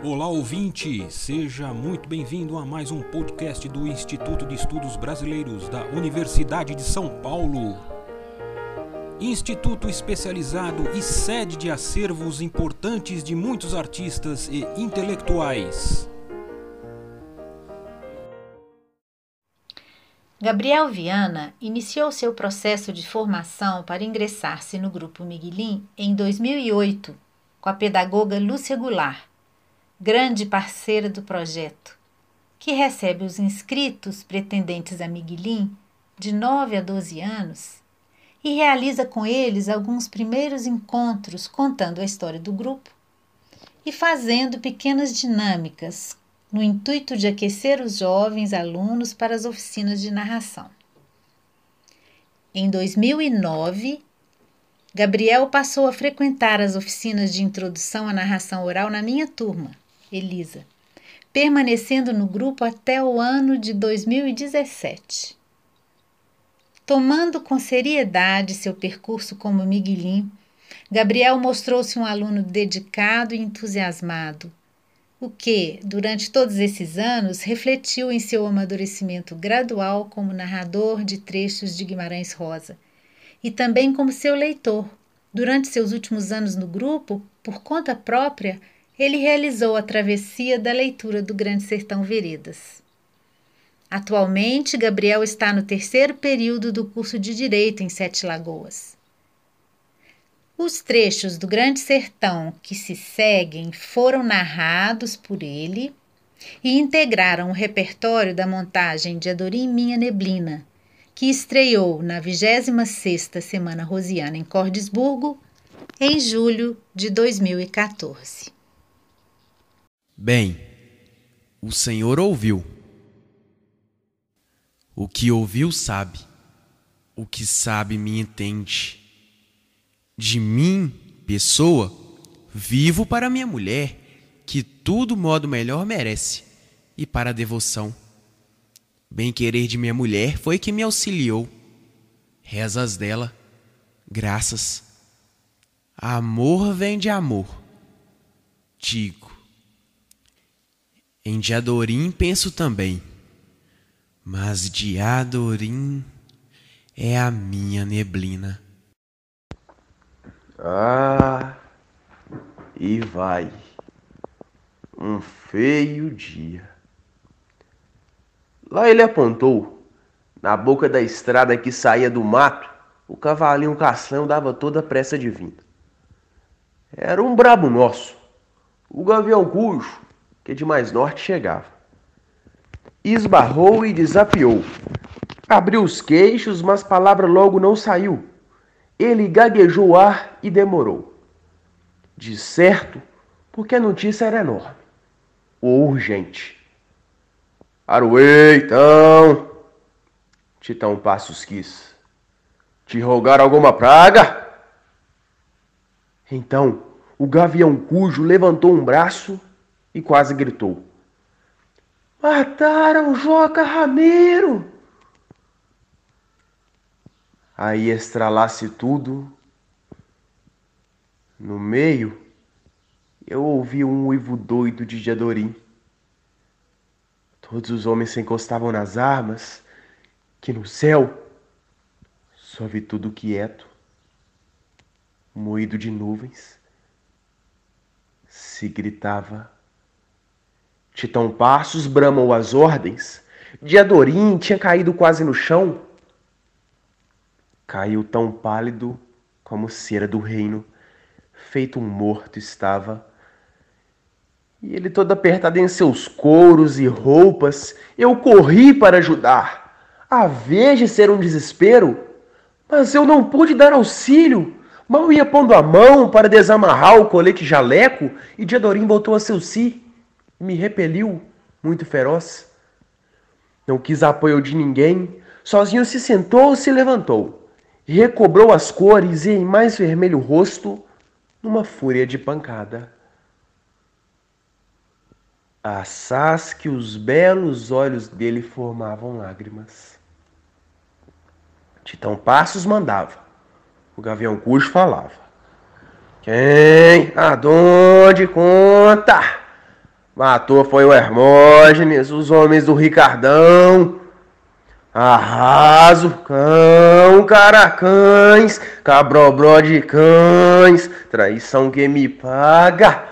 Olá ouvinte, seja muito bem-vindo a mais um podcast do Instituto de Estudos Brasileiros da Universidade de São Paulo. Instituto especializado e sede de acervos importantes de muitos artistas e intelectuais. Gabriel Viana iniciou seu processo de formação para ingressar-se no Grupo Miguelim em 2008, com a pedagoga Lúcia Goulart, grande parceira do projeto, que recebe os inscritos pretendentes a Miguelim de 9 a 12 anos e realiza com eles alguns primeiros encontros contando a história do grupo e fazendo pequenas dinâmicas no intuito de aquecer os jovens alunos para as oficinas de narração. Em 2009, Gabriel passou a frequentar as oficinas de introdução à narração oral na minha turma, Elisa, permanecendo no grupo até o ano de 2017. Tomando com seriedade seu percurso como Miguelim, Gabriel mostrou-se um aluno dedicado e entusiasmado, o que, durante todos esses anos, refletiu em seu amadurecimento gradual como narrador de trechos de Guimarães Rosa e também como seu leitor. Durante seus últimos anos no grupo, por conta própria, ele realizou a travessia da leitura do Grande Sertão Veredas. Atualmente, Gabriel está no terceiro período do curso de Direito em Sete Lagoas. Os trechos do Grande Sertão que se seguem foram narrados por ele e integraram o repertório da montagem de Adorim Minha Neblina, que estreou na 26ª Semana Rosiana em Cordesburgo, em julho de 2014. Bem, o Senhor ouviu. O que ouviu sabe, o que sabe me entende de mim, pessoa, vivo para minha mulher, que tudo modo melhor merece, e para a devoção. Bem-querer de minha mulher foi que me auxiliou. Rezas dela, graças. Amor vem de amor. Digo. Em Diadorim penso também, mas Diadorim é a minha neblina. Ah, e vai. Um feio dia. Lá ele apontou, na boca da estrada que saía do mato, o cavalinho cação dava toda a pressa de vinda. Era um brabo nosso, o gavião cujo, que de mais norte chegava. Esbarrou e desafiou. Abriu os queixos, mas palavra logo não saiu. Ele gaguejou o ar e demorou. De certo, porque a notícia era enorme, urgente. Aruê, então! Titão Passos quis. Te rogar alguma praga? Então, o gavião cujo levantou um braço e quase gritou. Mataram Joca Rameiro! aí estralasse tudo. No meio, eu ouvi um uivo doido de Jadorim. Todos os homens se encostavam nas armas, que no céu só vi tudo quieto, moído de nuvens. Se gritava. Titão Passos bramou as ordens. Diadorim tinha caído quase no chão Caiu tão pálido como cera do reino, feito um morto estava. E ele todo apertado em seus couros e roupas, eu corri para ajudar. A vez de ser um desespero, mas eu não pude dar auxílio. Mal ia pondo a mão para desamarrar o colete jaleco e Diadorim voltou a seu si. Me repeliu, muito feroz. Não quis apoio de ninguém, sozinho se sentou se levantou recobrou as cores e em mais vermelho rosto, numa fúria de pancada. Assaz que os belos olhos dele formavam lágrimas. Titão Passos mandava, o Gavião Cujo falava. Quem? Aonde conta? Matou foi o Hermógenes, os homens do Ricardão. Arraso, cão, caracães, cabrobró de cães, traição que me paga.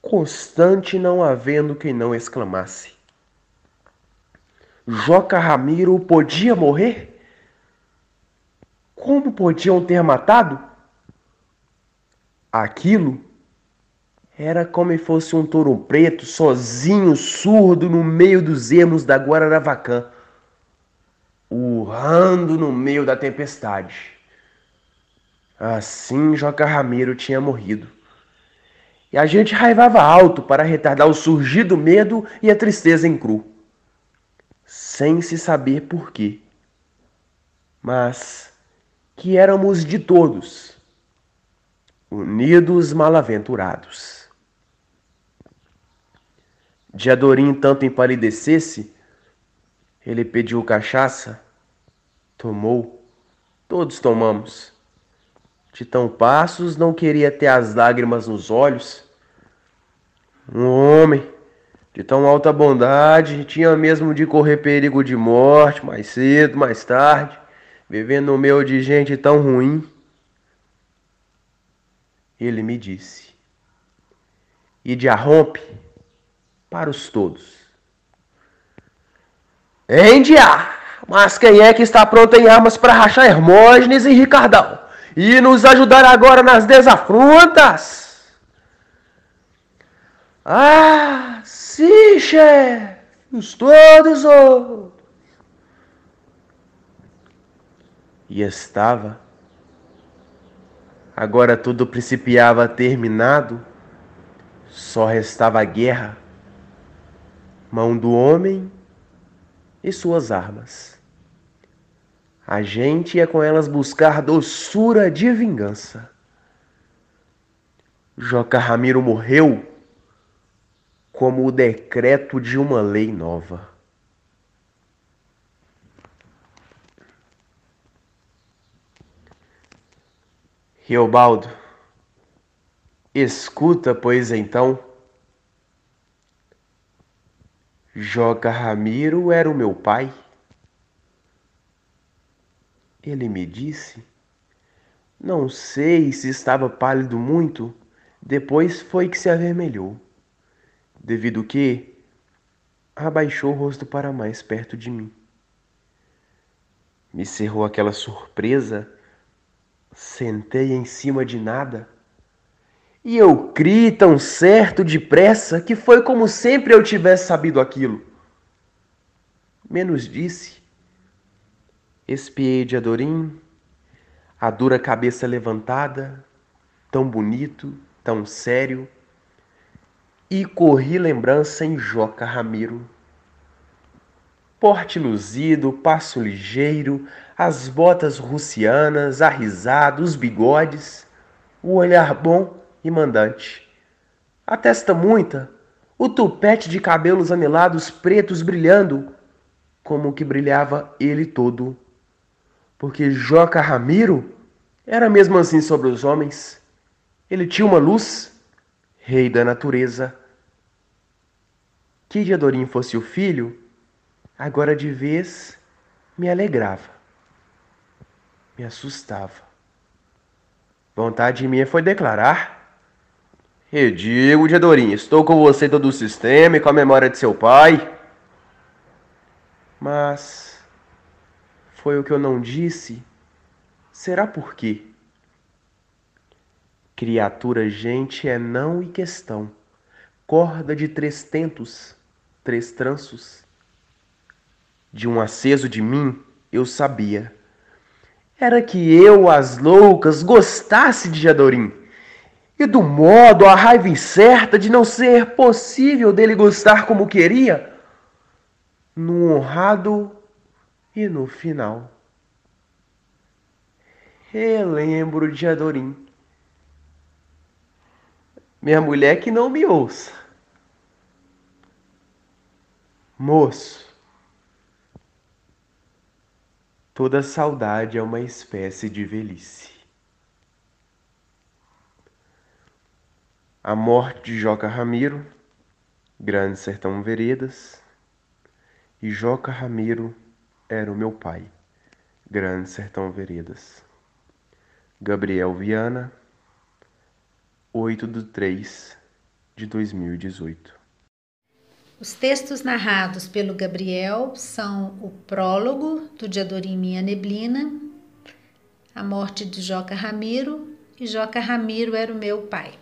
Constante não havendo quem não exclamasse. Joca Ramiro podia morrer? Como podiam ter matado? Aquilo era como se fosse um touro preto, sozinho, surdo, no meio dos ermos da Guararavacan, urrando no meio da tempestade. Assim Joca Ramiro tinha morrido. E a gente raivava alto para retardar o surgido medo e a tristeza em cru, sem se saber por quê. Mas que éramos de todos, unidos malaventurados. De Adorim tanto empalidecesse, ele pediu cachaça, tomou, todos tomamos. Titão Passos não queria ter as lágrimas nos olhos. Um homem de tão alta bondade tinha mesmo de correr perigo de morte mais cedo, mais tarde, vivendo no meio de gente tão ruim. Ele me disse: E de arrompe para os todos. Endia! Mas quem é que está pronto em armas para rachar Hermógenes e Ricardão? E nos ajudar agora nas desafrontas? Ah, sim, chefe! Os todos outros. E estava. Agora tudo principiava terminado. Só restava a guerra mão do homem e suas armas. A gente ia com elas buscar doçura de vingança. Joca Ramiro morreu como o decreto de uma lei nova. Riobaldo, escuta, pois então, Joca Ramiro era o meu pai. Ele me disse. Não sei se estava pálido muito, depois foi que se avermelhou, devido que abaixou o rosto para mais perto de mim. Me cerrou aquela surpresa, sentei em cima de nada e eu criei tão certo depressa que foi como sempre eu tivesse sabido aquilo. Menos disse. Espiei de Adorim, a dura cabeça levantada, tão bonito, tão sério, e corri lembrança em Joca Ramiro. Porte luzido, passo ligeiro, as botas russianas, a risada, os bigodes, o olhar bom e mandante. A testa muita, o tupete de cabelos anelados pretos brilhando, como que brilhava ele todo. Porque Joca Ramiro era mesmo assim sobre os homens. Ele tinha uma luz, rei da natureza. Que de Adorim fosse o filho, agora de vez me alegrava, me assustava. Vontade minha foi declarar e digo, Diadorim, estou com você todo o sistema e com a memória de seu pai. Mas foi o que eu não disse. Será por quê? Criatura gente é não e questão. Corda de três tentos, três tranços. De um aceso de mim, eu sabia. Era que eu, as loucas, gostasse de Jadorim e do modo a raiva incerta de não ser possível dele gostar como queria, no honrado e no final. Relembro de Adorim. Minha mulher que não me ouça. Moço, toda saudade é uma espécie de velhice. A morte de Joca Ramiro, Grande Sertão Veredas. E Joca Ramiro era o meu pai, Grande Sertão Veredas. Gabriel Viana, 8 de 3 de 2018. Os textos narrados pelo Gabriel são o prólogo do Diadorim Minha Neblina, a morte de Joca Ramiro e Joca Ramiro era o meu pai.